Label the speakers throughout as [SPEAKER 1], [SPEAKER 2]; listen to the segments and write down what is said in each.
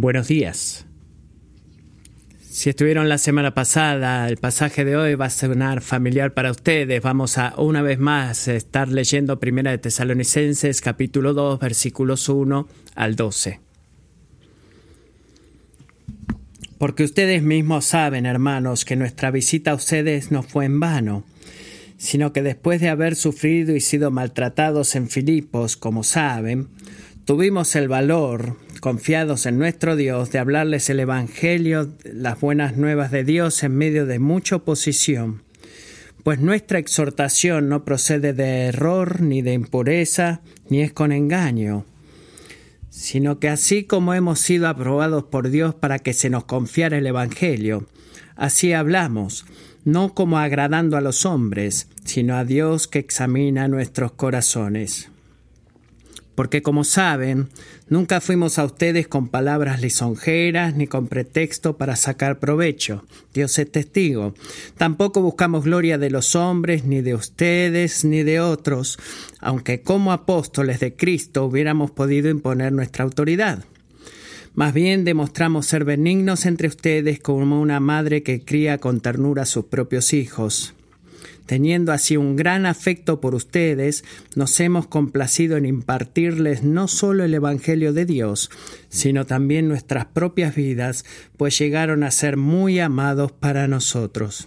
[SPEAKER 1] Buenos días. Si estuvieron la semana pasada, el pasaje de hoy va a sonar familiar para ustedes. Vamos a una vez más estar leyendo Primera de Tesalonicenses capítulo 2 versículos 1 al 12. Porque ustedes mismos saben, hermanos, que nuestra visita a ustedes no fue en vano, sino que después de haber sufrido y sido maltratados en Filipos, como saben, tuvimos el valor, confiados en nuestro Dios, de hablarles el Evangelio, las buenas nuevas de Dios en medio de mucha oposición. Pues nuestra exhortación no procede de error, ni de impureza, ni es con engaño, sino que así como hemos sido aprobados por Dios para que se nos confiara el Evangelio, así hablamos, no como agradando a los hombres, sino a Dios que examina nuestros corazones porque como saben, nunca fuimos a ustedes con palabras lisonjeras ni con pretexto para sacar provecho. Dios es testigo. Tampoco buscamos gloria de los hombres, ni de ustedes, ni de otros, aunque como apóstoles de Cristo hubiéramos podido imponer nuestra autoridad. Más bien demostramos ser benignos entre ustedes como una madre que cría con ternura a sus propios hijos. Teniendo así un gran afecto por ustedes, nos hemos complacido en impartirles no solo el Evangelio de Dios, sino también nuestras propias vidas, pues llegaron a ser muy amados para nosotros.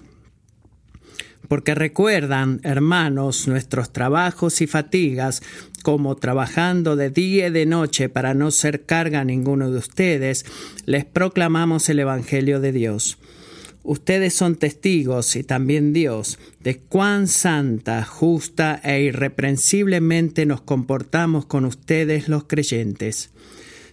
[SPEAKER 1] Porque recuerdan, hermanos, nuestros trabajos y fatigas, como trabajando de día y de noche para no ser carga a ninguno de ustedes, les proclamamos el Evangelio de Dios Ustedes son testigos y también Dios de cuán santa, justa e irreprensiblemente nos comportamos con ustedes los creyentes.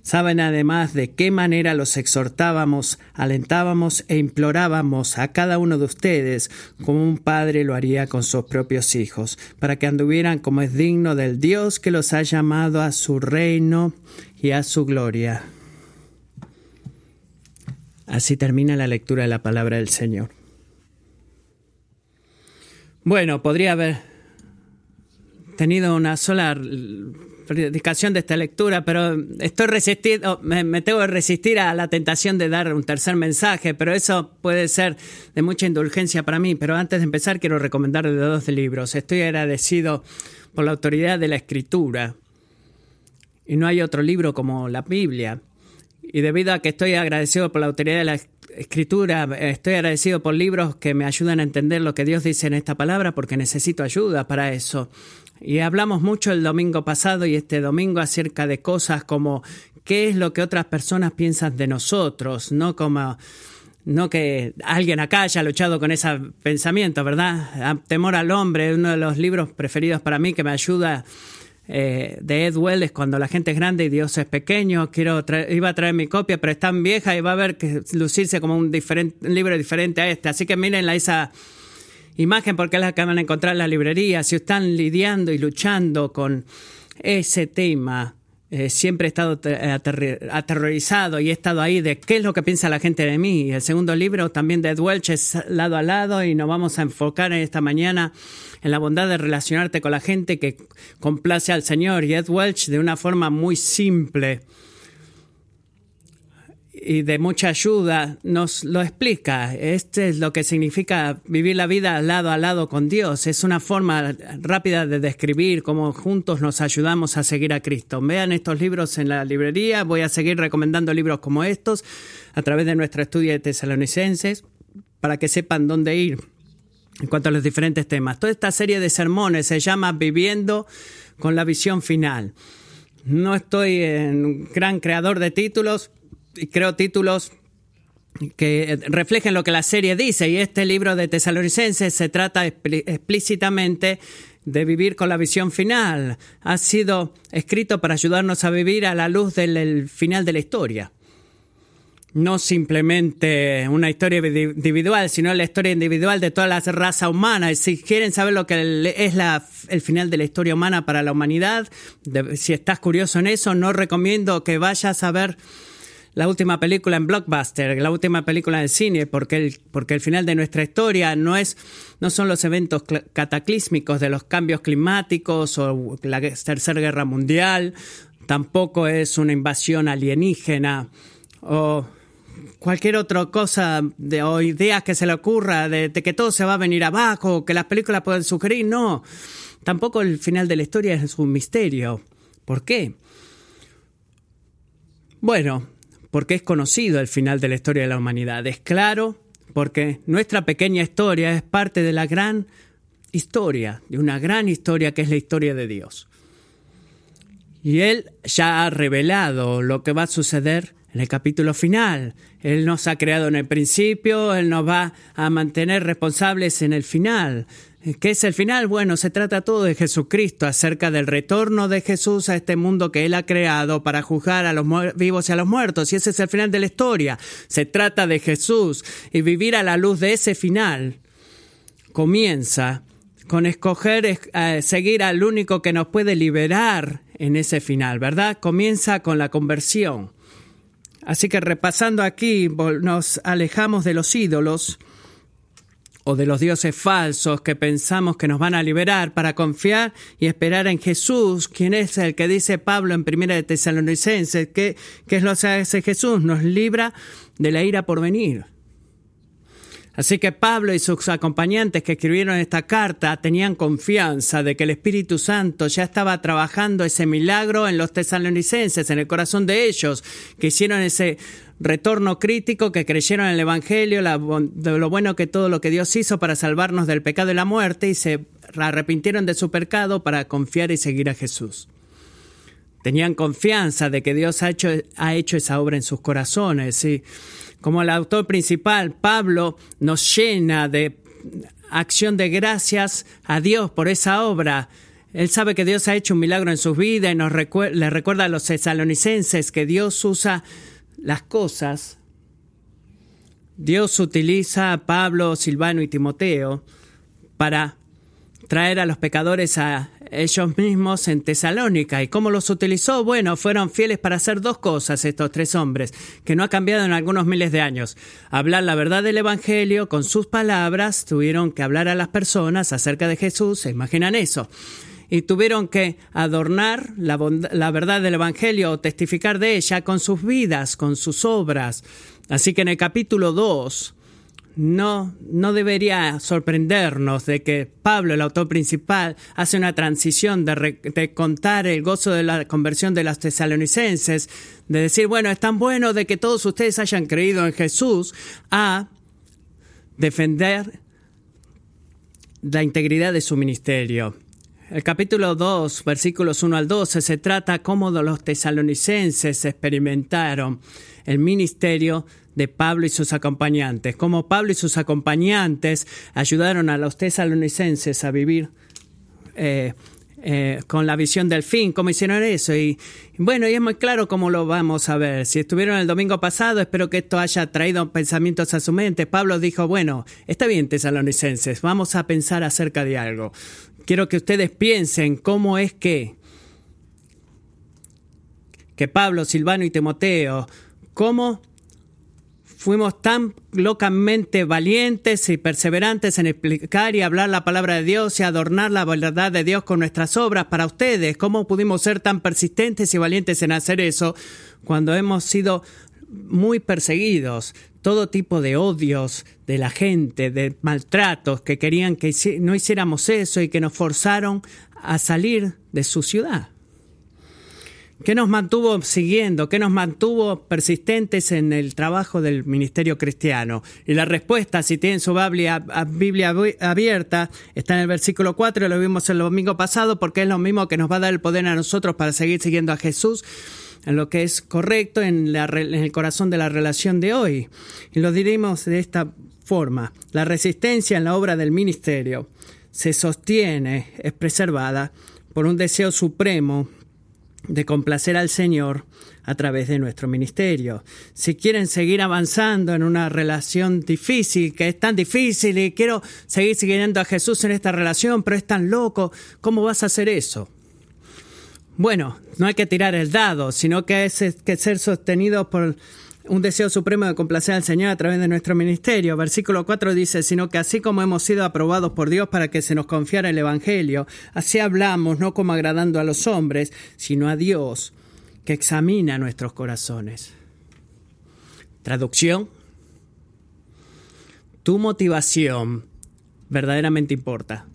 [SPEAKER 1] Saben además de qué manera los exhortábamos, alentábamos e implorábamos a cada uno de ustedes como un padre lo haría con sus propios hijos, para que anduvieran como es digno del Dios que los ha llamado a su reino y a su gloria. Así termina la lectura de la palabra del Señor. Bueno, podría haber tenido una sola predicación de esta lectura, pero estoy resistido, me, me, tengo que resistir a la tentación de dar un tercer mensaje, pero eso puede ser de mucha indulgencia para mí. Pero antes de empezar, quiero recomendarle dos libros. Estoy agradecido por la autoridad de la escritura. Y no hay otro libro como la Biblia. Y debido a que estoy agradecido por la autoridad de la escritura, estoy agradecido por libros que me ayudan a entender lo que Dios dice en esta palabra, porque necesito ayuda para eso. Y hablamos mucho el domingo pasado y este domingo acerca de cosas como qué es lo que otras personas piensan de nosotros, no como no que alguien acá haya luchado con ese pensamiento, ¿verdad? Temor al hombre, uno de los libros preferidos para mí que me ayuda eh, de Ed Wells, cuando la gente es grande y Dios es pequeño. Quiero iba a traer mi copia, pero es tan vieja y va a ver que lucirse como un, libro diferente a este. Así que miren esa imagen porque es la que van a encontrar en la librería. Si están lidiando y luchando con ese tema, eh, siempre he estado aterrorizado y he estado ahí de qué es lo que piensa la gente de mí. Y el segundo libro también de Ed Welch es lado a lado y nos vamos a enfocar en esta mañana en la bondad de relacionarte con la gente que complace al Señor. Y Ed Welch de una forma muy simple y de mucha ayuda nos lo explica. Este es lo que significa vivir la vida lado a lado con Dios. Es una forma rápida de describir cómo juntos nos ayudamos a seguir a Cristo. Vean estos libros en la librería. Voy a seguir recomendando libros como estos a través de nuestro estudio de tesalonicenses para que sepan dónde ir en cuanto a los diferentes temas. Toda esta serie de sermones se llama Viviendo con la visión final. No estoy en gran creador de títulos, creo títulos que reflejen lo que la serie dice y este libro de Tesalonicenses se trata explícitamente de vivir con la visión final. Ha sido escrito para ayudarnos a vivir a la luz del final de la historia. No simplemente una historia individual, sino la historia individual de toda la raza humana. Si quieren saber lo que es la, el final de la historia humana para la humanidad, si estás curioso en eso, no recomiendo que vayas a ver la última película en Blockbuster, la última película en cine, porque el, porque el final de nuestra historia no, es, no son los eventos cataclísmicos de los cambios climáticos o la Tercera Guerra Mundial, tampoco es una invasión alienígena o cualquier otra cosa de, o ideas que se le ocurra de, de que todo se va a venir abajo, que las películas pueden sugerir, no. Tampoco el final de la historia es un misterio. ¿Por qué? Bueno, porque es conocido el final de la historia de la humanidad. Es claro, porque nuestra pequeña historia es parte de la gran historia, de una gran historia que es la historia de Dios. Y Él ya ha revelado lo que va a suceder en el capítulo final. Él nos ha creado en el principio, Él nos va a mantener responsables en el final. ¿Qué es el final? Bueno, se trata todo de Jesucristo, acerca del retorno de Jesús a este mundo que Él ha creado para juzgar a los vivos y a los muertos. Y ese es el final de la historia. Se trata de Jesús y vivir a la luz de ese final comienza con escoger eh, seguir al único que nos puede liberar en ese final, ¿verdad? Comienza con la conversión. Así que repasando aquí, nos alejamos de los ídolos o de los dioses falsos que pensamos que nos van a liberar para confiar y esperar en Jesús, quien es el que dice Pablo en Primera de Tesalonicenses, que, que es lo que hace Jesús, nos libra de la ira por venir. Así que Pablo y sus acompañantes que escribieron esta carta tenían confianza de que el Espíritu Santo ya estaba trabajando ese milagro en los tesalonicenses, en el corazón de ellos, que hicieron ese retorno crítico, que creyeron en el Evangelio, de lo bueno que todo lo que Dios hizo para salvarnos del pecado y la muerte, y se arrepintieron de su pecado para confiar y seguir a Jesús. Tenían confianza de que Dios ha hecho, ha hecho esa obra en sus corazones. Y como el autor principal, Pablo, nos llena de acción de gracias a Dios por esa obra. Él sabe que Dios ha hecho un milagro en sus vidas y nos le recuerda a los tesalonicenses que Dios usa las cosas, Dios utiliza a Pablo, Silvano y Timoteo para traer a los pecadores a ellos mismos en Tesalónica. ¿Y cómo los utilizó? Bueno, fueron fieles para hacer dos cosas estos tres hombres, que no ha cambiado en algunos miles de años. Hablar la verdad del Evangelio con sus palabras, tuvieron que hablar a las personas acerca de Jesús, ¿se imaginan eso? y tuvieron que adornar la, la verdad del Evangelio o testificar de ella con sus vidas, con sus obras. Así que en el capítulo 2 no, no debería sorprendernos de que Pablo, el autor principal, hace una transición de, de, contar el gozo de la conversión de los tesalonicenses, de decir, bueno, es tan bueno de que todos ustedes hayan creído en Jesús, a defender la integridad de su ministerio. El capítulo 2, versículos 1 al 12, se trata cómo los tesalonicenses experimentaron el ministerio de Pablo y sus acompañantes, cómo Pablo y sus acompañantes ayudaron a los tesalonicenses a vivir eh, eh, con la visión del fin, cómo hicieron eso. Y bueno, y es muy claro cómo lo vamos a ver. Si estuvieron el domingo pasado, espero que esto haya traído pensamientos a su mente. Pablo dijo, bueno, está bien, tesalonicenses, vamos a pensar acerca de algo quiero que ustedes piensen cómo es que, que Pablo, Silvano y Timoteo, cómo fuimos tan locamente valientes y perseverantes en explicar y hablar la palabra de Dios y adornar la verdad de Dios con nuestras obras para ustedes. ¿Cómo pudimos ser tan persistentes y valientes en hacer eso cuando hemos sido muy perseguidos, todo tipo de odios de la gente, de maltratos que querían que no hiciéramos eso y que nos forzaron a salir de su ciudad. ¿Qué nos mantuvo siguiendo? ¿Qué nos mantuvo persistentes en el trabajo del ministerio cristiano? Y la respuesta, si tienen su Biblia, abierta, está en el versículo 4, lo vimos el domingo pasado, porque es lo mismo que nos va a dar el poder a nosotros para seguir siguiendo a Jesús en lo que es correcto en, el corazón de la relación de hoy. Y lo diremos de esta forma. La resistencia en la obra del ministerio se sostiene, es preservada por un deseo supremo de complacer al Señor a través de nuestro ministerio. Si quieren seguir avanzando en una relación difícil, que es tan difícil y quiero seguir siguiendo a Jesús en esta relación, pero es tan loco, ¿cómo vas a hacer eso? Bueno, no hay que tirar el dado, sino que hay que ser sostenido por un deseo supremo de complacer al Señor a través de nuestro ministerio. Versículo 4 dice, sino que así como hemos sido aprobados por Dios para que se nos confiara el Evangelio, así hablamos, no como agradando a los hombres, sino a Dios, que examina nuestros corazones. Traducción. Tu motivación verdaderamente importa.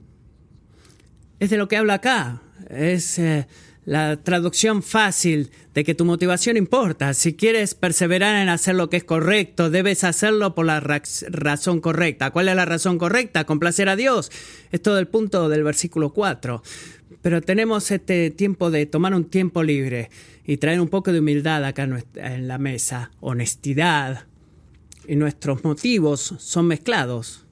[SPEAKER 1] Es de lo que habla acá. Es eh, la traducción fácil de que tu motivación importa. Si quieres perseverar en hacer lo que es correcto, debes hacerlo por la razón correcta. ¿Cuál es la razón correcta? Complacer a Dios. Es todo el punto del versículo 4. Pero tenemos este tiempo de tomar un tiempo libre y traer un poco de humildad acá en la mesa, honestidad. Y nuestros motivos son mezclados.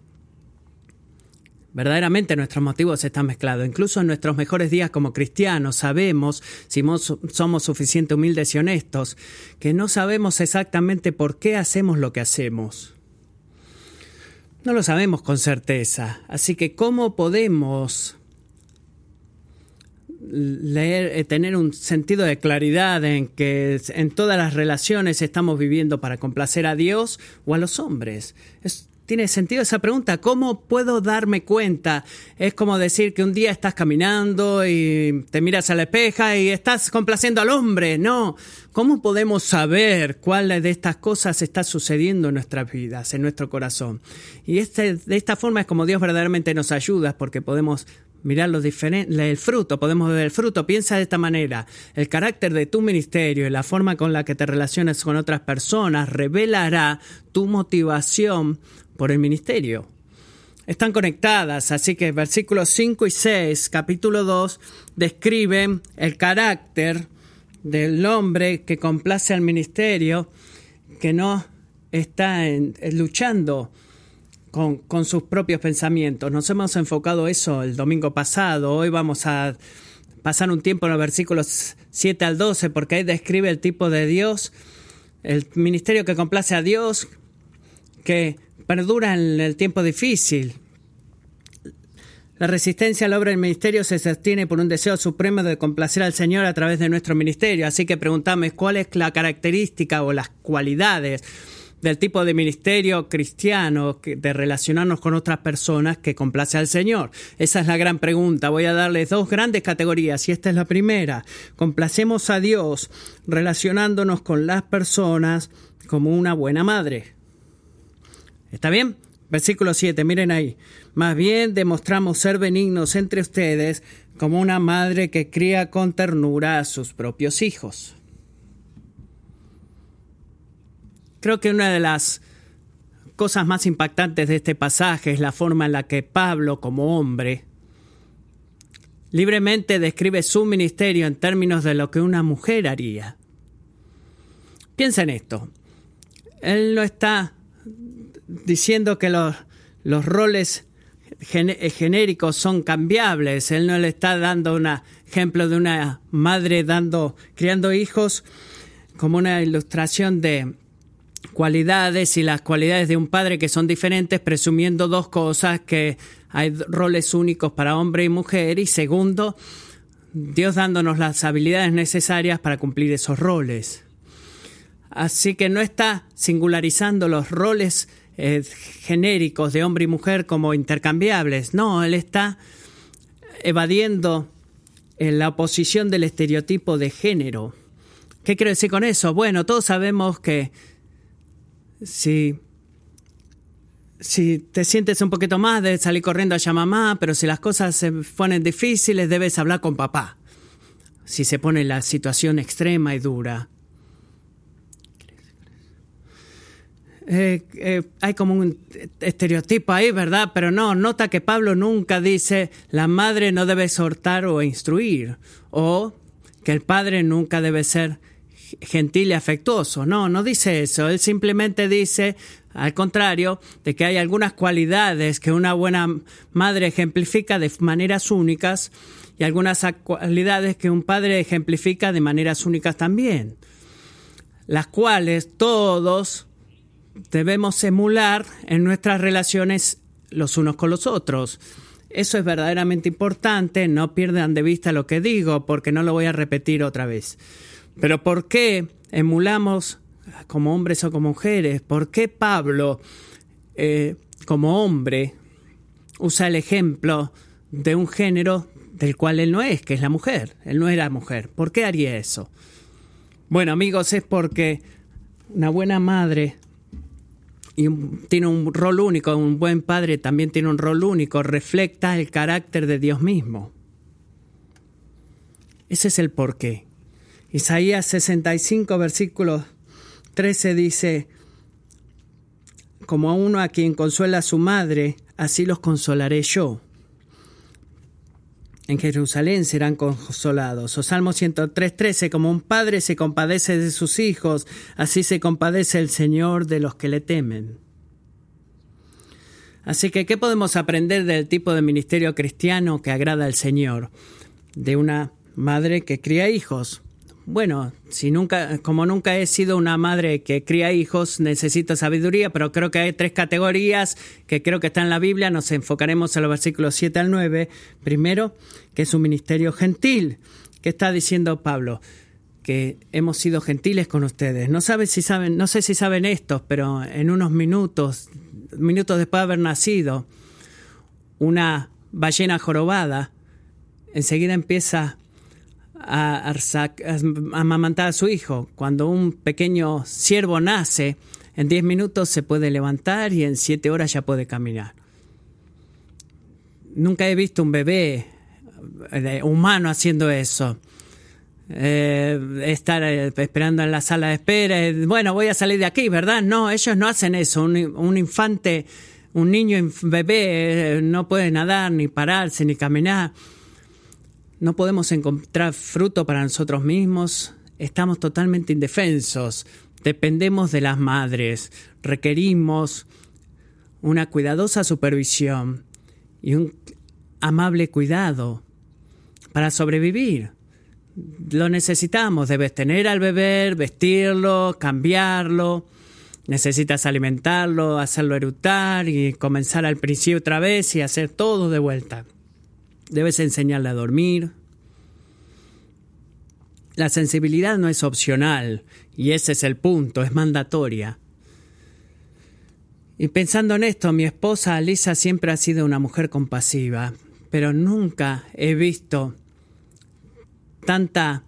[SPEAKER 1] Verdaderamente nuestros motivos están mezclados. Incluso en nuestros mejores días como cristianos sabemos, si somos suficientemente humildes y honestos, que no sabemos exactamente por qué hacemos lo que hacemos. No lo sabemos con certeza. Así que ¿cómo podemos leer, eh, tener un sentido de claridad en que en todas las relaciones estamos viviendo para complacer a Dios o a los hombres? ¿Tiene sentido esa pregunta? ¿Cómo puedo darme cuenta? Es como decir que un día estás caminando y te miras a la espeja y estás complaciendo al hombre. No. ¿Cómo podemos saber cuál de estas cosas está sucediendo en nuestras vidas, en nuestro corazón? Y este, de esta forma es como Dios verdaderamente nos ayuda porque podemos mirar los el fruto, podemos ver el fruto. Piensa de esta manera, el carácter de tu ministerio y la forma con la que te relacionas con otras personas revelará tu motivación por el ministerio. Están conectadas, así que versículos 5 y 6, capítulo 2, describen el carácter del hombre que complace al ministerio, que no está luchando con, con, sus propios pensamientos. Nos hemos enfocado eso el domingo pasado. Hoy vamos a pasar un tiempo en los versículos 7 al 12 porque ahí describe el tipo de Dios, el ministerio que complace a Dios, que perdura en el tiempo difícil. La resistencia a la obra del ministerio se sostiene por un deseo supremo de complacer al Señor a través de nuestro ministerio. Así que preguntame cuál es la característica o las cualidades del tipo de ministerio cristiano de relacionarnos con otras personas que complace al Señor. Esa es la gran pregunta. Voy a darles dos grandes categorías y esta es la primera. Complacemos a Dios relacionándonos con las personas como una buena madre. ¿Está bien? Versículo 7, miren ahí. Más bien demostramos ser benignos entre ustedes como una madre que cría con ternura a sus propios hijos. Creo que una de las cosas más impactantes de este pasaje es la forma en la que Pablo, como hombre, libremente describe su ministerio en términos de lo que una mujer haría. Piensa en esto. Él no está diciendo que los, los roles eh, genéricos son cambiables. Él no le está dando un ejemplo de una madre dando, criando hijos como una ilustración de cualidades y las cualidades de un padre que son diferentes, presumiendo dos cosas, que hay roles únicos para hombre y mujer, y segundo, Dios dándonos las habilidades necesarias para cumplir esos roles. Así que no está singularizando los roles genéricos de hombre y mujer como intercambiables. No, él está evadiendo eh, la oposición del estereotipo de género. ¿Qué quiero decir con eso? Bueno, todos sabemos que si, si te sientes un poquito más, debes salir corriendo a mamá, pero si las cosas se ponen difíciles, debes hablar con papá. Si se pone la situación extrema y dura. Eh, eh, hay como un estereotipo ahí, ¿verdad? Pero no, nota que Pablo nunca dice la madre no debe exhortar o instruir, o que el padre nunca debe ser gentil y afectuoso. No, no dice eso. Él simplemente dice, al contrario, de que hay algunas cualidades que una buena madre ejemplifica de maneras únicas y algunas cualidades que un padre ejemplifica de maneras únicas también, las cuales todos debemos emular en nuestras relaciones los unos con los otros. Eso es verdaderamente importante, no pierdan de vista lo que digo porque no lo voy a repetir otra vez. Pero ¿por qué emulamos como hombres o como mujeres? ¿Por qué Pablo, eh, como hombre, usa el ejemplo de un género del cual él no es, que es la mujer? Él no era mujer. ¿Por qué haría eso? Bueno amigos, es porque Una buena madre y tiene un rol único, un buen padre también tiene un rol único, refleja el carácter de Dios mismo. Ese es el porqué. Isaías 65, versículo 13 dice, como a uno a quien consuela a su madre, así los consolaré yo. En Jerusalén serán consolados. O Salmo 103.13, como un padre se compadece de sus hijos, así se compadece el Señor de los que le temen. Así que, ¿qué podemos aprender del tipo de ministerio cristiano que agrada al Señor? De una madre que cría hijos. Bueno, si nunca, como nunca he sido una madre que cría hijos, necesito sabiduría, pero creo que hay tres categorías que creo que están en la Biblia. Nos enfocaremos en los versículos 7 al 9. Primero, que es un ministerio gentil. ¿Qué está diciendo Pablo? Que hemos sido gentiles con ustedes. No saben si saben, no sé si saben esto, pero en unos minutos, minutos después de haber nacido, una ballena jorobada enseguida empieza a, amamantar a su hijo. Cuando un pequeño siervo nace, en 10 minutos se puede levantar y en 7 horas ya puede caminar. Nunca he visto un bebé eh, humano haciendo eso. Eh, estar eh, esperando en la sala de espera, bueno, voy a salir de aquí, ¿verdad? No, ellos no hacen eso. Un, un infante, un niño bebé no puede nadar, ni pararse, ni caminar no podemos encontrar fruto para nosotros mismos, estamos totalmente indefensos, dependemos de las madres, requerimos una cuidadosa supervisión y un amable cuidado para sobrevivir. Lo necesitamos, debes tener al bebé, vestirlo, cambiarlo, necesitas alimentarlo, hacerlo erutar y comenzar al principio otra vez y hacer todo de vuelta. Debes enseñarle a dormir. La sensibilidad no es opcional, y ese es el punto, es mandatoria. Y pensando en esto, mi esposa Alisa siempre ha sido una mujer compasiva, pero nunca he visto tanta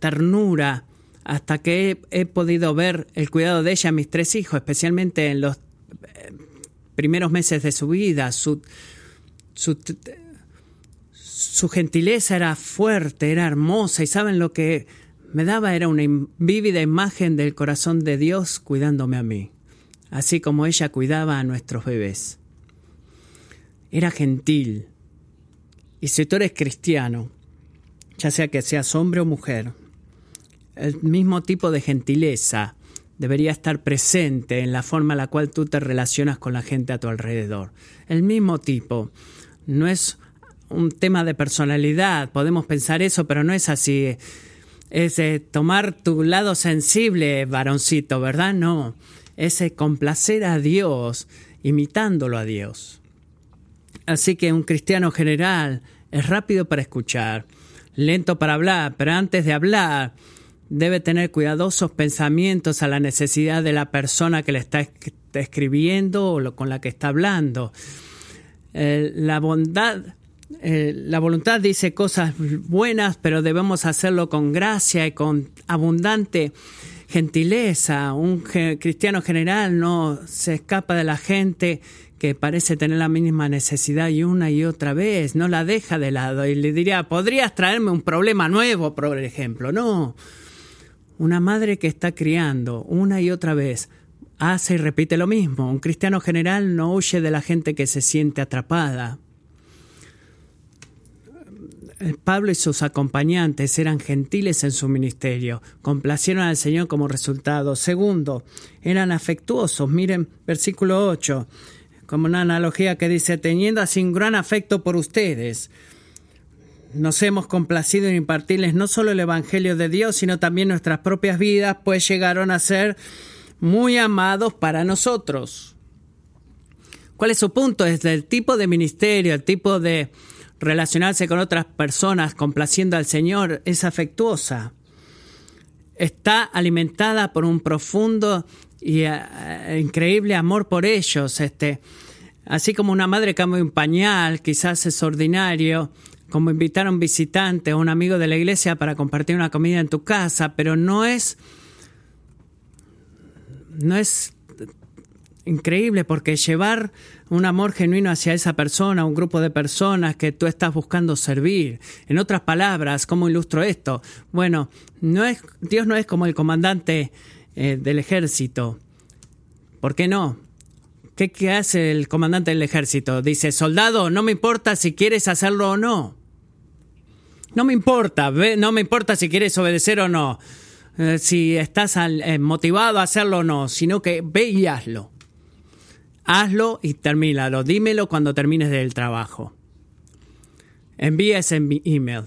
[SPEAKER 1] ternura hasta que he, podido ver el cuidado de ella a mis tres hijos, especialmente en los eh, primeros meses de su vida, su, su gentileza era fuerte, era hermosa y saben lo que me daba era una vívida imagen del corazón de Dios cuidándome a mí, así como ella cuidaba a nuestros bebés. Era gentil. Y si tú eres cristiano, ya sea que seas hombre o mujer, el mismo tipo de gentileza debería estar presente en la forma en la cual tú te relacionas con la gente a tu alrededor. El mismo tipo. No es un tema de personalidad, podemos pensar eso, pero no es así. Es tomar tu lado sensible, varoncito, ¿verdad? No, es complacer a Dios, imitándolo a Dios. Así que un cristiano general es rápido para escuchar, lento para hablar, pero antes de hablar debe tener cuidadosos pensamientos a la necesidad de la persona que le está escribiendo o con la que está hablando. Eh, la bondad eh, la voluntad dice cosas buenas, pero debemos hacerlo con gracia y con abundante gentileza. Un cristiano general no se escapa de la gente que parece tener la misma necesidad y una y otra vez, no la deja de lado y le diría, podrías traerme un problema nuevo, por ejemplo. No, una madre que está criando una y otra vez hace y repite lo mismo. Un cristiano general no huye de la gente que se siente atrapada, Pablo y sus acompañantes eran gentiles en su ministerio, complacieron al Señor como resultado. Segundo, eran afectuosos. Miren versículo 8, como una analogía que dice, teniendo así un gran afecto por ustedes. Nos hemos complacido en impartirles no solo el Evangelio de Dios, sino también nuestras propias vidas, pues llegaron a ser muy amados para nosotros. ¿Cuál es su punto? Es el tipo de ministerio, el tipo de relacionarse con otras personas complaciendo al Señor es afectuosa. Está alimentada por un profundo y eh, increíble amor por ellos. Este, así como una madre cambia un pañal, quizás es ordinario, como invitar a un visitante o un amigo de la iglesia para compartir una comida en tu casa, pero no es no es increíble porque llevar un amor genuino hacia esa persona, un grupo de personas que tú estás buscando servir. En otras palabras, ¿cómo ilustro esto? Bueno, no es, Dios no es como el comandante eh, del ejército. ¿Por qué no? ¿Qué, ¿Qué hace el comandante del ejército? Dice, soldado, no me importa si quieres hacerlo o no. No me importa, no me importa si quieres obedecer o no, eh, si estás eh, motivado a hacerlo o no, sino que ve y hazlo. Hazlo y termínalo. Dímelo cuando termines del trabajo. Envía ese email.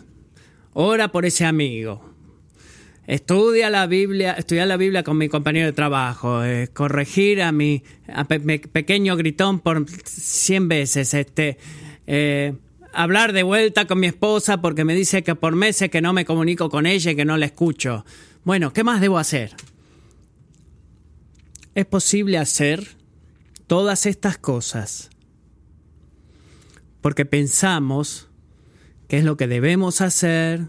[SPEAKER 1] Ora por ese amigo. Estudia la Biblia, estudiar la Biblia con mi compañero de trabajo, eh, corregir a mi pequeño gritón por 100 veces, este, eh, hablar de vuelta con mi esposa porque me dice que por meses que no me comunico con ella y que no la escucho. Bueno, ¿qué más debo hacer? ¿Es posible hacer todas estas cosas porque pensamos que es lo que debemos hacer,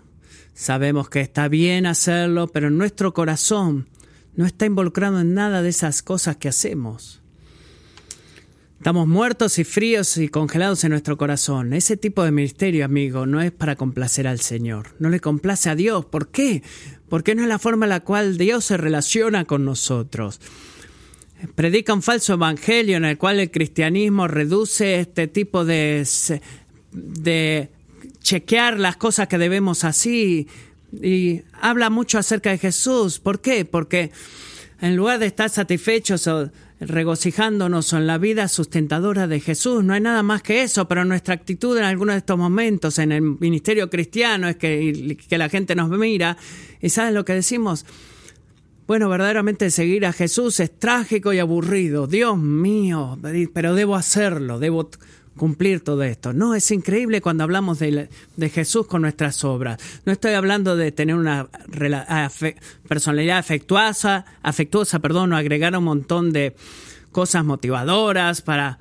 [SPEAKER 1] sabemos que está bien hacerlo, pero nuestro corazón no está involucrado en nada de esas cosas que hacemos. Estamos muertos y fríos y congelados en nuestro corazón. Ese tipo de ministerio, amigo, no es para complacer al Señor. No le complace a Dios. ¿Por qué? Porque no es la forma en la cual Dios se relaciona con nosotros predica un falso evangelio en el cual el cristianismo reduce este tipo de, de chequear las cosas que debemos así y habla mucho acerca de Jesús. ¿Por qué? Porque en lugar de estar satisfechos o regocijándonos en la vida sustentadora de Jesús, no hay nada más que eso, pero nuestra actitud en algunos de estos momentos en el ministerio cristiano es que, que la gente nos mira y ¿sabes lo que decimos? Bueno, verdaderamente seguir a Jesús es trágico y aburrido. Dios mío, pero debo hacerlo, debo cumplir todo esto. No, es increíble cuando hablamos de, Jesús con nuestras obras. No estoy hablando de tener una personalidad afectuosa, afectuosa, perdón, o agregar un montón de cosas motivadoras para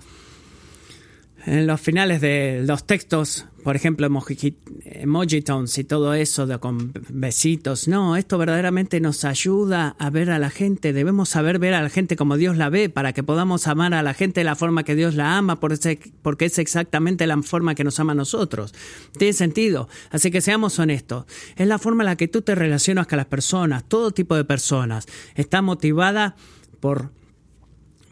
[SPEAKER 1] en los finales de los textos, por ejemplo, emoji y todo eso de con besitos. No, esto verdaderamente nos ayuda a ver a la gente. Debemos saber ver a la gente como Dios la ve para que podamos amar a la gente de la forma que Dios la ama, porque es exactamente la forma que nos ama a nosotros. Tiene sentido. Así que seamos honestos. Es la forma en la que tú te relacionas con las personas, todo tipo de personas. Está motivada por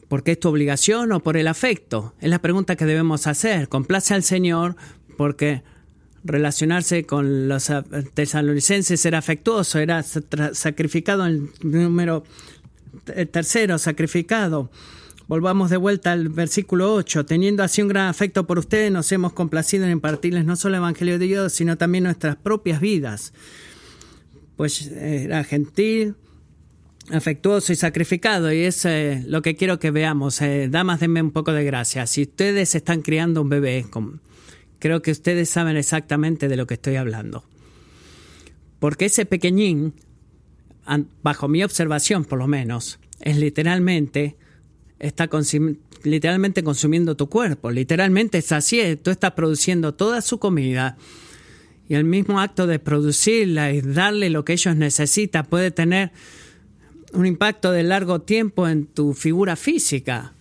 [SPEAKER 1] porque es tu obligación o por el afecto? Es la pregunta que debemos hacer. ¿Complace al Señor porque relacionarse con los tesalonicenses era afectuoso, era sacrificado el número tercero, sacrificado? Volvamos de vuelta al versículo 8. Teniendo así un gran afecto por ustedes, nos hemos complacido en impartirles no solo el Evangelio de Dios, sino también nuestras propias vidas. Pues era gentil, afectuoso y sacrificado y es eh, lo que quiero que veamos. Eh, damas, denme un poco de gracia. Si ustedes están criando un bebé, creo que ustedes saben exactamente de lo que estoy hablando. Porque ese pequeñín, bajo mi observación por lo menos, es literalmente, está literalmente consumiendo tu cuerpo. Literalmente es así, tú estás produciendo toda su comida. Y el mismo acto de producirla y darle lo que ellos necesitan puede tener un impacto de largo tiempo en tu figura física.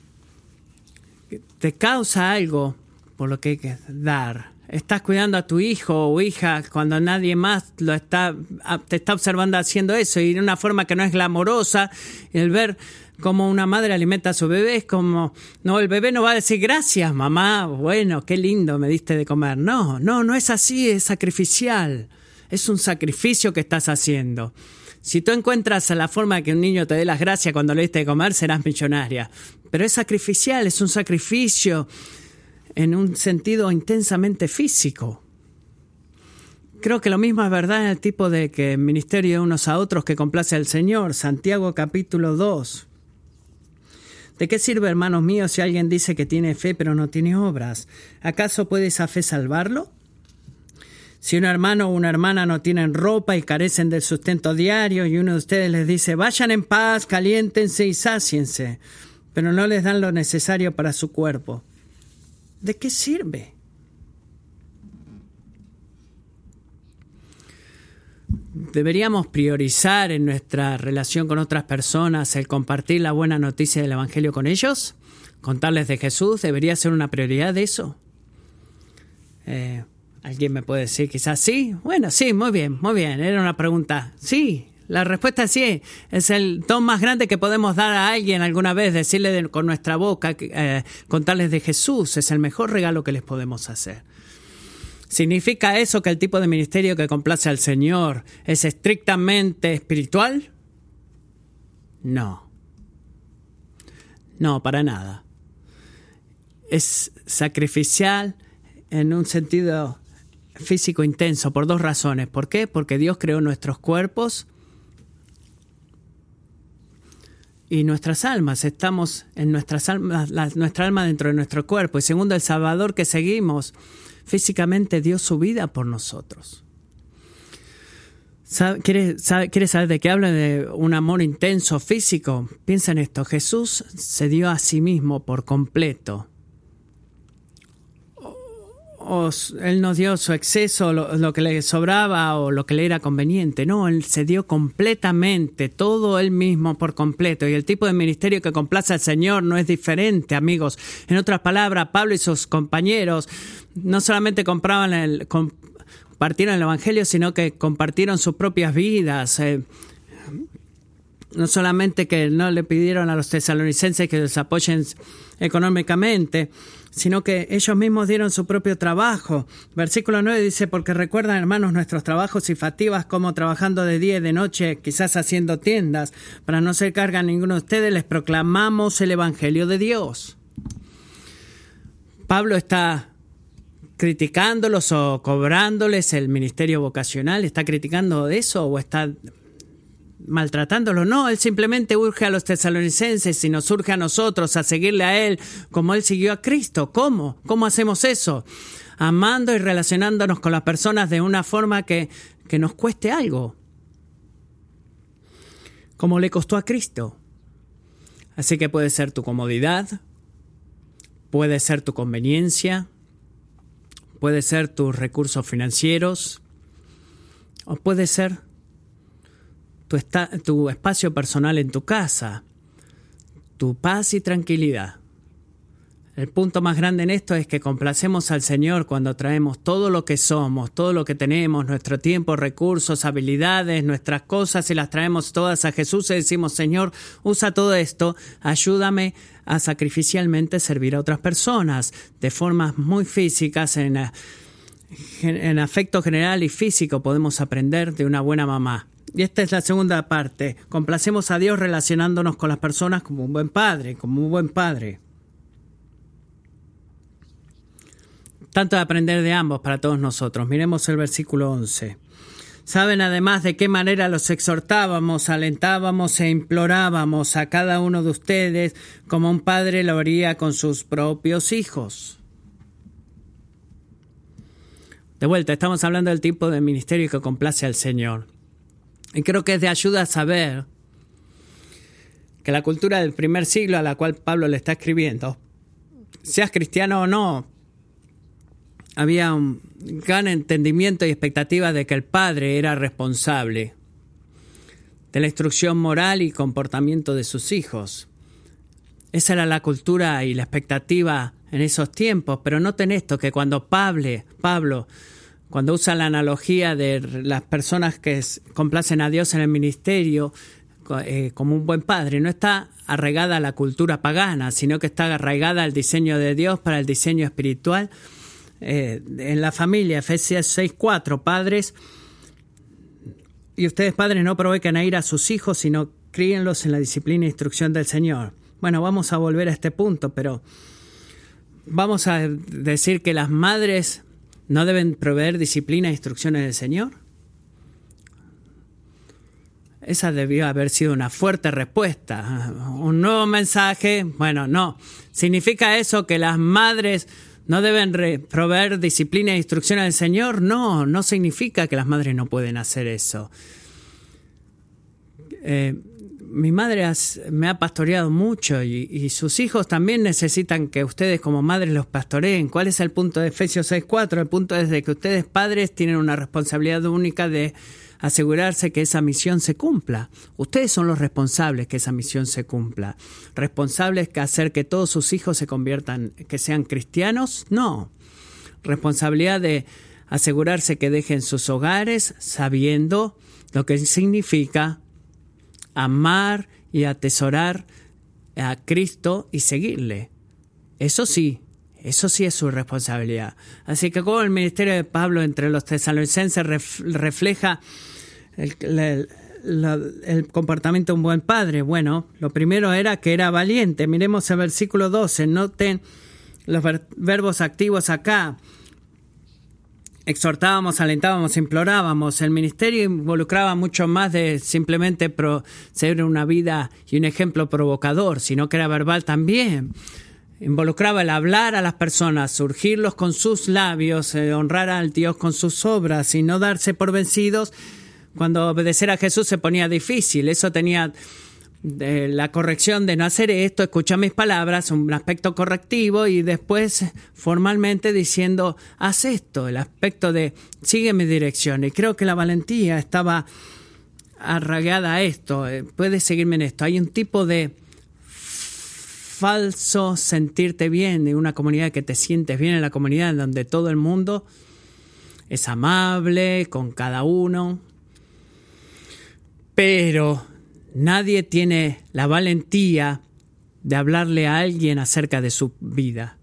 [SPEAKER 1] Te causa algo por lo que hay que dar. Estás cuidando a tu hijo o hija cuando nadie más lo está, te está observando haciendo eso y de una forma que no es glamorosa. El ver cómo una madre alimenta a su bebé es como, no, el bebé no va a decir gracias, mamá, bueno, qué lindo me diste de comer. No, no, no es así, es sacrificial. Es un sacrificio que estás haciendo. Si tú encuentras la forma de que un niño te dé las gracias cuando le diste de comer, serás millonaria. Pero es sacrificial, es un sacrificio en un sentido intensamente físico. Creo que lo mismo es verdad en el tipo de que ministerio unos a otros que complace al Señor. Santiago capítulo 2. ¿De qué sirve, hermanos míos, si alguien dice que tiene fe pero no tiene obras? ¿Acaso puede esa fe salvarlo? Si un hermano o una hermana no tienen ropa y carecen del sustento diario y uno de ustedes les dice, vayan en paz, caliéntense y sáciense, pero no les dan lo necesario para su cuerpo, ¿de qué sirve? deberíamos priorizar en nuestra relación con otras personas el compartir la buena noticia del Evangelio con ellos, contarles de Jesús, debería ser una prioridad de eso. Eh, Alguien me puede decir quizás sí. Bueno, sí, muy bien, muy bien. Era una pregunta. Sí, la respuesta es sí. Es el don más grande que podemos dar a alguien alguna vez, decirle con nuestra boca, eh, contarles de Jesús. Es el mejor regalo que les podemos hacer. ¿Significa eso que el tipo de ministerio que complace al Señor es estrictamente espiritual? No. No, para nada. Es sacrificial en un sentido físico intenso por dos razones. ¿Por qué? Porque Dios creó nuestros cuerpos y nuestras almas. Estamos en nuestras almas, nuestra alma dentro de nuestro cuerpo. Y segundo, el Salvador que seguimos físicamente dio su vida por nosotros. ¿Quiere, saber de qué habla? De un amor intenso físico. Piensa en esto. Jesús se dio a sí mismo por completo él nos dio su exceso, lo, que le sobraba o lo que le era conveniente. No, él se dio completamente, todo él mismo por completo. Y el tipo de ministerio que complace al Señor no es diferente, amigos. En otras palabras, Pablo y sus compañeros no solamente compraban el, compartieron el Evangelio, sino que compartieron sus propias vidas. Eh, no solamente que no le pidieron a los tesalonicenses que les apoyen económicamente, sino que ellos mismos dieron su propio trabajo. Versículo 9 dice, porque recuerdan, hermanos, nuestros trabajos y fatigas como trabajando de día y de noche, quizás haciendo tiendas, para no ser carga a ninguno de ustedes, les proclamamos el Evangelio de Dios. Pablo está criticándolos o cobrándoles el ministerio vocacional, ¿está criticando eso o está maltratándolo. No, él simplemente urge a los tesalonicenses y nos urge a nosotros a seguirle a él como él siguió a Cristo. ¿Cómo? ¿Cómo hacemos eso? Amando y relacionándonos con las personas de una forma que, que nos cueste algo. Como le costó a Cristo. Así que puede ser tu comodidad, puede ser tu conveniencia, puede ser tus recursos financieros, o puede ser tu, espacio personal en tu casa, tu paz y tranquilidad. El punto más grande en esto es que complacemos al Señor cuando traemos todo lo que somos, todo lo que tenemos, nuestro tiempo, recursos, habilidades, nuestras cosas y las traemos todas a Jesús y decimos, Señor, usa todo esto, ayúdame a sacrificialmente servir a otras personas de formas muy físicas, en afecto general y físico podemos aprender de una buena mamá. Y esta es la segunda parte. Complacemos a Dios relacionándonos con las personas como un buen padre, como un buen padre. Tanto de aprender de ambos para todos nosotros. Miremos el versículo 11. Saben además de qué manera los exhortábamos, alentábamos e implorábamos a cada uno de ustedes como un padre lo haría con sus propios hijos. De vuelta, estamos hablando del tipo de ministerio que complace al Señor. Y creo que es de ayuda saber que la cultura del primer siglo a la cual Pablo le está escribiendo, seas cristiano o no, había un gran entendimiento y expectativa de que el padre era responsable de la instrucción moral y comportamiento de sus hijos. Esa era la cultura y la expectativa en esos tiempos, pero noten esto, que cuando Pablo, Pablo cuando usa la analogía de las personas que complacen a Dios en el ministerio eh, como un buen padre, no está arraigada a la cultura pagana, sino que está arraigada al diseño de Dios para el diseño espiritual. Eh, en la familia, Efesios 6:4, padres, y ustedes padres no provoquen a ir a sus hijos, sino críenlos en la disciplina e instrucción del Señor. Bueno, vamos a volver a este punto, pero vamos a decir que las madres ¿No deben proveer disciplina e instrucciones del Señor? Esa debió haber sido una fuerte respuesta. Un nuevo mensaje. Bueno, no. ¿Significa eso que las madres no deben proveer disciplina e instrucciones del Señor? No, no significa que las madres no pueden hacer eso. Eh, mi madre me ha pastoreado mucho y, sus hijos también necesitan que ustedes como madres los pastoreen. ¿Cuál es el punto de Efesios 6.4? El punto es de que ustedes padres tienen una responsabilidad única de asegurarse que esa misión se cumpla. Ustedes son los responsables que esa misión se cumpla. ¿Responsables que hacer que todos sus hijos se conviertan, que sean cristianos? No. Responsabilidad de asegurarse que dejen sus hogares sabiendo lo que significa amar y atesorar a Cristo y seguirle. Eso sí, eso sí es su responsabilidad. Así que como el ministerio de Pablo entre los tesalonicenses refleja el, comportamiento de un buen padre. Bueno, lo primero era que era valiente. Miremos el versículo 12. Noten los verbos activos acá. Exhortábamos, alentábamos, implorábamos. El ministerio involucraba mucho más de simplemente ser una vida y un ejemplo provocador, sino que era verbal también. Involucraba el hablar a las personas, surgirlos con sus labios, eh, honrar al Dios con sus obras y no darse por vencidos cuando obedecer a Jesús se ponía difícil. Eso tenía eh, la corrección de no hacer esto, escucha mis palabras, un aspecto correctivo y después formalmente diciendo, haz esto, el aspecto de sigue mi dirección. Y creo que la valentía estaba arraigada a esto, eh, puedes seguirme en esto. Hay un tipo de falso sentirte bien de una comunidad que te sientes bien en la comunidad en donde todo el mundo es amable con cada uno, pero nadie tiene la valentía de hablarle a alguien acerca de su vida,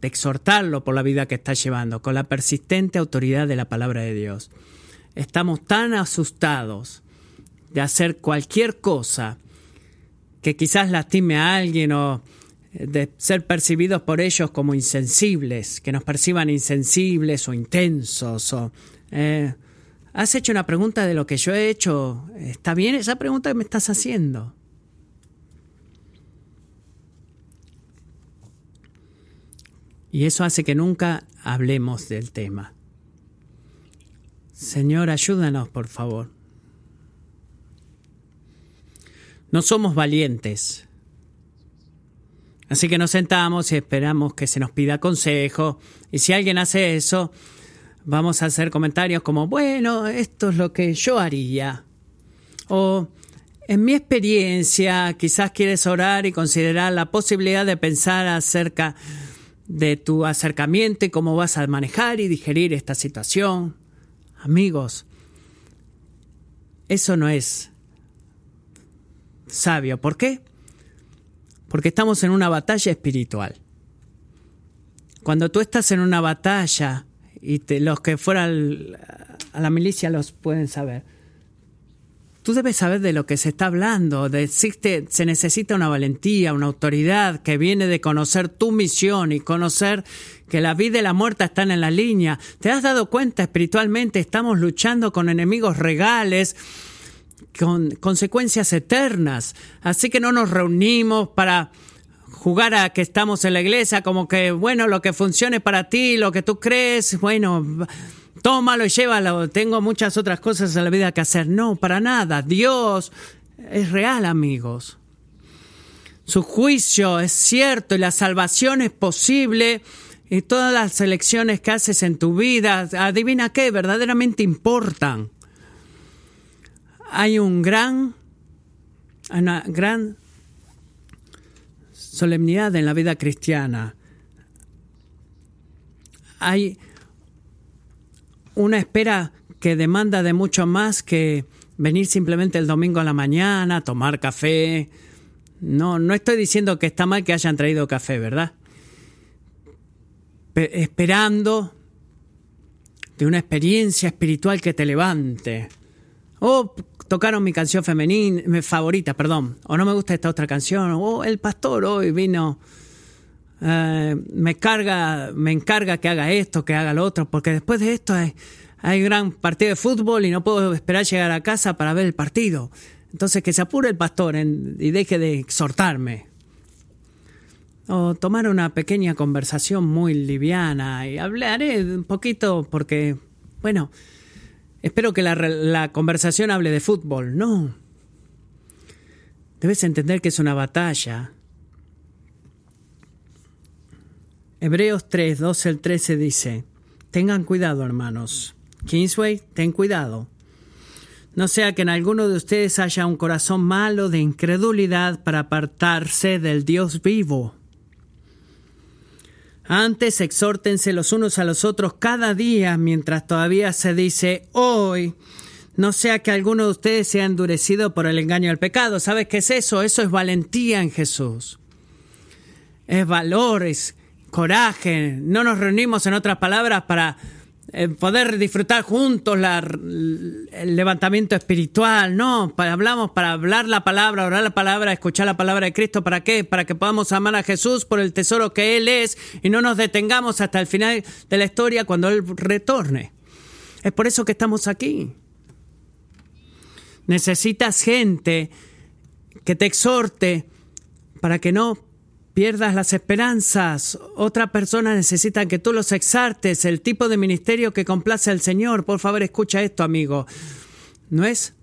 [SPEAKER 1] de exhortarlo por la vida que está llevando, con la persistente autoridad de la palabra de Dios. Estamos tan asustados de hacer cualquier cosa que quizás lastime a alguien o de ser percibidos por ellos como insensibles, que nos perciban insensibles o intensos. O, eh, has hecho una pregunta de lo que yo he hecho. ¿Está bien esa pregunta que me estás haciendo? Y eso hace que nunca hablemos del tema. Señor, ayúdanos, por favor. No somos valientes. Así que nos sentamos y esperamos que se nos pida consejo. Y si alguien hace eso, vamos a hacer comentarios como, bueno, esto es lo que yo haría. O, en mi experiencia, quizás quieres orar y considerar la posibilidad de pensar acerca de tu acercamiento y cómo vas a manejar y digerir esta situación. Amigos, eso no es sabio. ¿Por qué? porque estamos en una batalla espiritual. Cuando tú estás en una batalla, y los que fueran a la milicia los pueden saber, tú debes saber de lo que se está hablando, existe, se necesita una valentía, una autoridad que viene de conocer tu misión y conocer que la vida y la muerte están en la línea. ¿Te has dado cuenta espiritualmente? Estamos luchando con enemigos regales con consecuencias eternas. Así que no nos reunimos para jugar a que estamos en la iglesia como que, bueno, lo que funcione para ti, lo que tú crees, bueno, tómalo y llévalo. Tengo muchas otras cosas en la vida que hacer. No, para nada. Dios es real, amigos. Su juicio es cierto y la salvación es posible. Y todas las elecciones que haces en tu vida, adivina qué, verdaderamente importan hay un gran, una gran solemnidad en la vida cristiana. Hay una espera que demanda de mucho más que venir simplemente el domingo a la mañana, tomar café. No, no estoy diciendo que está mal que hayan traído café, ¿verdad? esperando de una experiencia espiritual que te levante. Oh, tocaron mi canción femenina, favorita, perdón, o no me gusta esta otra canción, o el pastor hoy vino, eh, me carga, me encarga que haga esto, que haga lo otro, porque después de esto hay, hay gran partido de fútbol y no puedo esperar llegar a casa para ver el partido. Entonces que se apure el pastor y deje de exhortarme. O tomar una pequeña conversación muy liviana y hablaré un poquito porque, bueno, Espero que la, conversación hable de fútbol. No. Debes entender que es una batalla. Hebreos 3, 12 al 13 dice, tengan cuidado hermanos. Kingsway, ten cuidado. no sea que en alguno de ustedes haya un corazón malo de incredulidad para apartarse del Dios vivo. Antes exhórtense los unos a los otros cada día mientras todavía se dice hoy, no sea que alguno de ustedes sea endurecido por el engaño del pecado. ¿Sabes qué es eso? Eso es valentía en Jesús. Es valor, es coraje. No nos reunimos, en otras palabras, para eh, poder disfrutar juntos el levantamiento espiritual, no, para, hablamos para hablar la palabra, orar la palabra, escuchar la palabra de Cristo, ¿para qué? Para que podamos amar a Jesús por el tesoro que Él es y no nos detengamos hasta el final de la historia cuando Él retorne. Es por eso que estamos aquí. Necesitas gente que te exhorte para que no pierdas las esperanzas. Otra persona necesita que tú los exartes, el tipo de ministerio que complace al Señor. Por favor, escucha esto, amigo. No es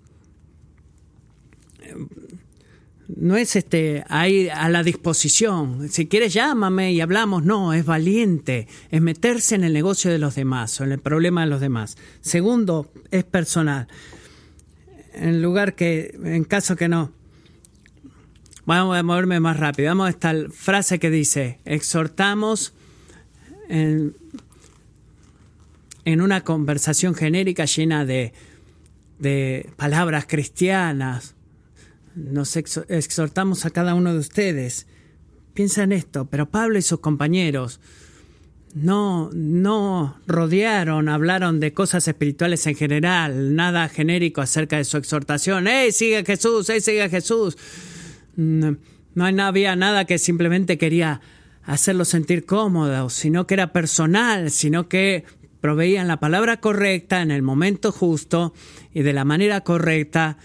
[SPEAKER 1] no es este ahí a la disposición. Si quieres llámame y hablamos. No, es valiente, es meterse en el negocio de los demás o en el problema de los demás. Segundo, es personal. En lugar que, en caso que no, Vamos a moverme más rápido. Vamos a esta frase que dice, exhortamos en, una conversación genérica llena de, palabras cristianas. Nos exhortamos a cada uno de ustedes. Piensa en esto, pero Pablo y sus compañeros no, no rodearon, hablaron de cosas espirituales en general, nada genérico acerca de su exhortación. ¡Ey, sigue Jesús! ¡Ey, sigue Jesús! No, no había nada que simplemente quería hacerlo sentir cómodo, sino que era personal, sino que proveían la palabra correcta en el momento justo y de la manera correcta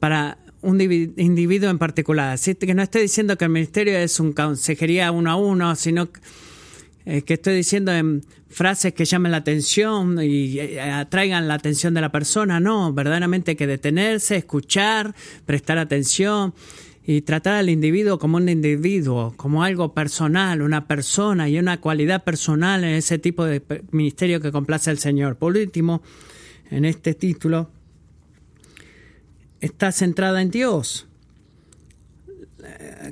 [SPEAKER 1] para un individuo en particular. Así que no estoy diciendo que el ministerio es un consejería uno a uno, sino eh, que estoy diciendo en frases que llamen la atención y eh, atraigan la atención de la persona. No, verdaderamente hay que detenerse, escuchar, prestar atención y tratar al individuo como un individuo, como algo personal, una persona y una cualidad personal en ese tipo de ministerio que complace al Señor. Por último, en este título, está centrada en Dios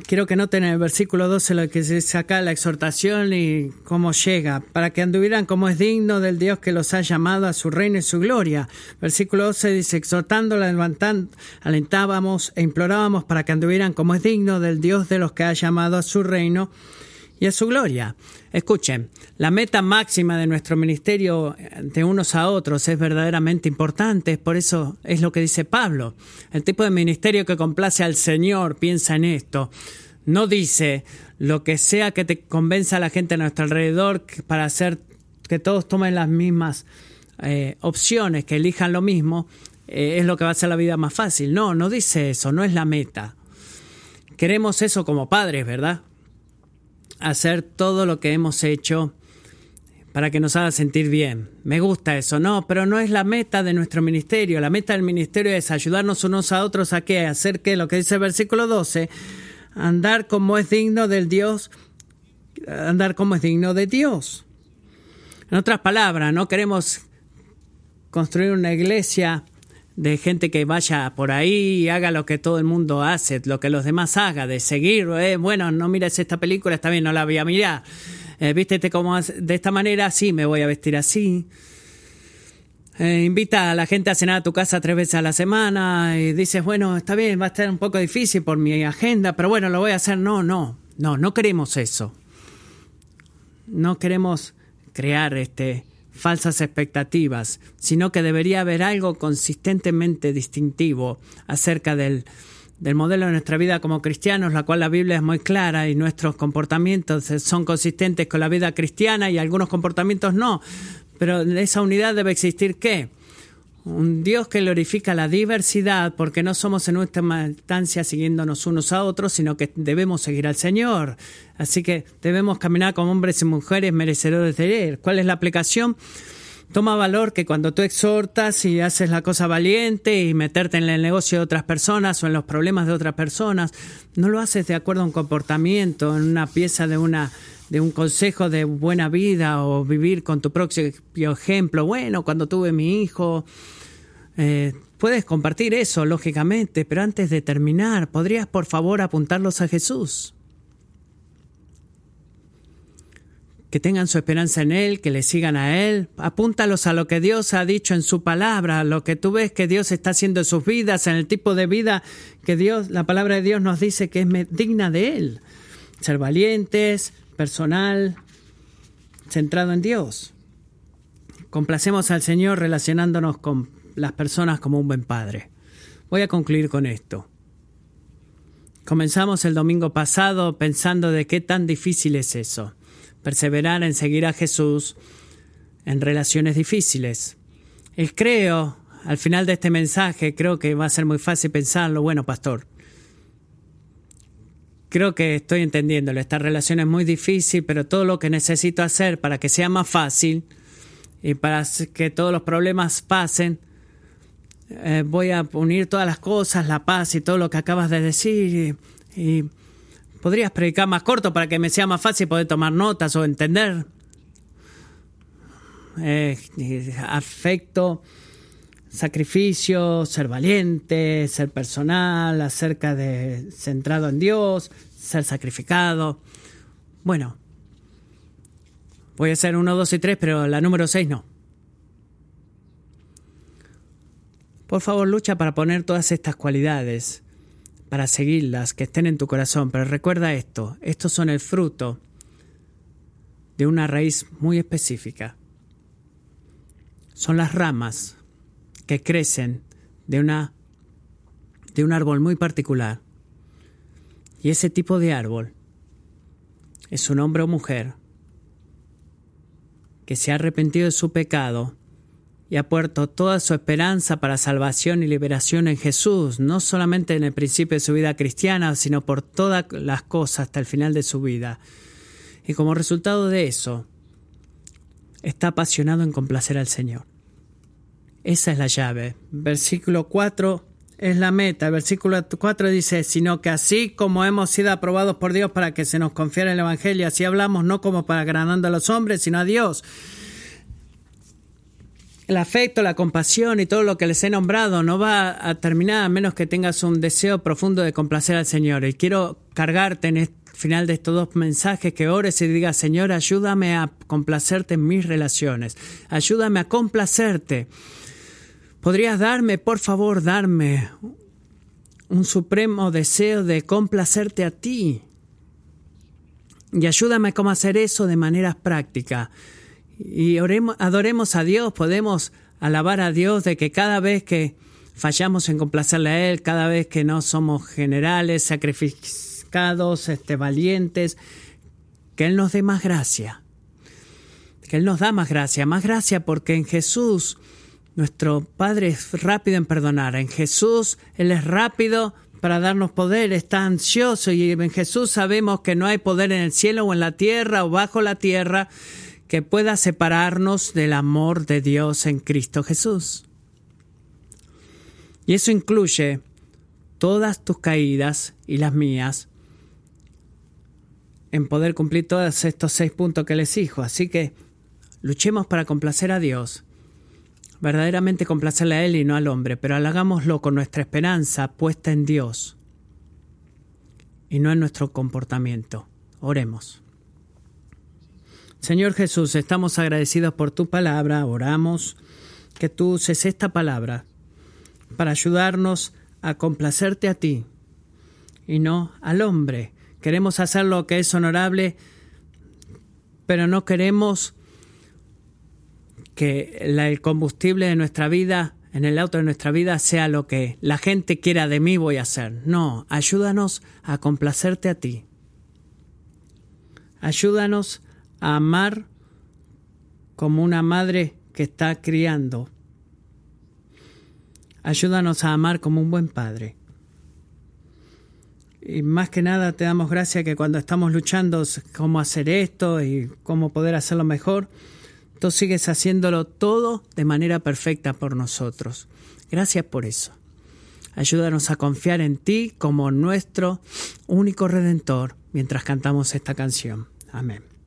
[SPEAKER 1] quiero que noten en el versículo 12 lo que se saca la exhortación y cómo llega, para que anduvieran como es digno del Dios que los ha llamado a su reino y su gloria. Versículo 12 dice, exhortando, levantando, alentábamos e implorábamos para que anduvieran como es digno del Dios de los que ha llamado a su reino y a su gloria. Escuchen, la meta máxima de nuestro ministerio de unos a otros es verdaderamente importante, por eso es lo que dice Pablo. El tipo de ministerio que complace al Señor piensa en esto. No dice lo que sea que te convenza a la gente a nuestro alrededor para hacer que todos tomen las mismas eh, opciones, que elijan lo mismo, eh, es lo que va a hacer la vida más fácil. No, no dice eso, no es la meta. Queremos eso como padres, ¿verdad? Hacer todo lo que hemos hecho para que nos haga sentir bien. Me gusta eso, no, pero no es la meta de nuestro ministerio. La meta del ministerio es ayudarnos unos a otros a qué, hacer que lo que dice el versículo 12, andar como es digno del Dios, andar como es digno de Dios. En otras palabras, no queremos construir una iglesia de gente que vaya por ahí y haga lo que todo el mundo hace, lo que los demás hagan, de seguir, eh, bueno, no mires esta película, está bien, no la voy a mirar. Eh, vístete como de esta manera, sí, me voy a vestir así. Eh, invita a la gente a cenar a tu casa tres veces a la semana y dices, bueno, está bien, va a estar un poco difícil por mi agenda, pero bueno, lo voy a hacer. No, no, no, no queremos eso. No queremos crear este falsas expectativas, sino que debería haber algo consistentemente distintivo acerca del, del modelo de nuestra vida como cristianos, la cual la Biblia es muy clara y nuestros comportamientos son consistentes con la vida cristiana y algunos comportamientos no. Pero esa unidad debe existir qué? Un Dios que glorifica la diversidad porque no somos en nuestra instancia siguiéndonos unos a otros, sino que debemos seguir al Señor. Así que debemos caminar como hombres y mujeres merecedores de Él. ¿Cuál es la aplicación? Toma valor que cuando tú exhortas y haces la cosa valiente y meterte en el negocio de otras personas o en los problemas de otras personas, no lo haces de acuerdo a un comportamiento, en una pieza de una de un consejo de buena vida o vivir con tu propio ejemplo. Bueno, cuando tuve mi hijo, Eh, puedes compartir eso, lógicamente, pero antes de terminar, ¿podrías por favor apuntarlos a Jesús? que tengan su esperanza en Él, que le sigan a Él. Apúntalos a lo que Dios ha dicho en su palabra, lo que tú ves que Dios está haciendo en sus vidas, en el tipo de vida que Dios, la palabra de Dios nos dice que es digna de Él. Ser valientes, personal, centrado en Dios. Complacemos al Señor relacionándonos con las personas como un buen padre. Voy a concluir con esto. Comenzamos el domingo pasado pensando de qué tan difícil es eso perseverar en seguir a Jesús en relaciones difíciles. Y creo, al final de este mensaje, creo que va a ser muy fácil pensarlo, bueno, pastor, creo que estoy entendiéndolo, esta relación es muy difícil, pero todo lo que necesito hacer para que sea más fácil y para que todos los problemas pasen, eh, voy a unir todas las cosas, la paz y todo lo que acabas de decir y ¿Podrías predicar más corto para que me sea más fácil poder tomar notas o entender? Eh, afecto, sacrificio, ser valiente, ser personal, acerca de centrado en Dios, ser sacrificado. Bueno, voy a hacer uno, dos y tres, pero la número seis no. Por favor, lucha para poner todas estas cualidades para seguirlas, que estén en tu corazón. Pero recuerda esto, estos son el fruto de una raíz muy específica. Son las ramas que crecen de, una, de un árbol muy particular. Y ese tipo de árbol es un hombre o mujer que se ha arrepentido de su pecado y ha puesto toda su esperanza para salvación y liberación en Jesús, no solamente en el principio de su vida cristiana, sino por todas las cosas hasta el final de su vida. Y como resultado de eso, está apasionado en complacer al Señor. Esa es la llave. Versículo 4 es la meta. versículo 4 dice, sino que así como hemos sido aprobados por Dios para que se nos confiera el Evangelio, así hablamos no como para agradando a los hombres, sino a Dios el afecto, la compasión y todo lo que les he nombrado no va a terminar a menos que tengas un deseo profundo de complacer al Señor. Y quiero cargarte en el final de estos dos mensajes que ores y digas, Señor, ayúdame a complacerte en mis relaciones. Ayúdame a complacerte. ¿Podrías darme, por favor, darme un supremo deseo de complacerte a ti? Y ayúdame cómo hacer eso de manera práctica y oremos, adoremos a Dios, podemos alabar a Dios de que cada vez que fallamos en complacerle a Él, cada vez que no somos generales, sacrificados, este, valientes, que Él nos dé más gracia, que Él nos da más gracia, más gracia porque en Jesús nuestro Padre es rápido en perdonar, en Jesús Él es rápido para darnos poder, está ansioso y en Jesús sabemos que no hay poder en el cielo o en la tierra o bajo la tierra que pueda separarnos del amor de Dios en Cristo Jesús. Y eso incluye todas tus caídas y las mías en poder cumplir todos estos seis puntos que les dijo. Así que luchemos para complacer a Dios, verdaderamente complacerle a Él y no al hombre, pero hagámoslo con nuestra esperanza puesta en Dios y no en nuestro comportamiento. Oremos. Señor Jesús, estamos agradecidos por tu palabra, oramos que tú uses esta palabra para ayudarnos a complacerte a ti y no al hombre. Queremos hacer lo que es honorable, pero no queremos que el combustible de nuestra vida, en el auto de nuestra vida, sea lo que la gente quiera de mí voy a hacer. No, ayúdanos a complacerte a ti. Ayúdanos a amar como una madre que está criando. Ayúdanos a amar como un buen padre. Y más que nada te damos gracias que cuando estamos luchando cómo hacer esto y cómo poder hacerlo mejor, tú sigues haciéndolo todo de manera perfecta por nosotros. Gracias por eso. Ayúdanos a confiar en ti como nuestro único redentor mientras cantamos esta canción. Amén.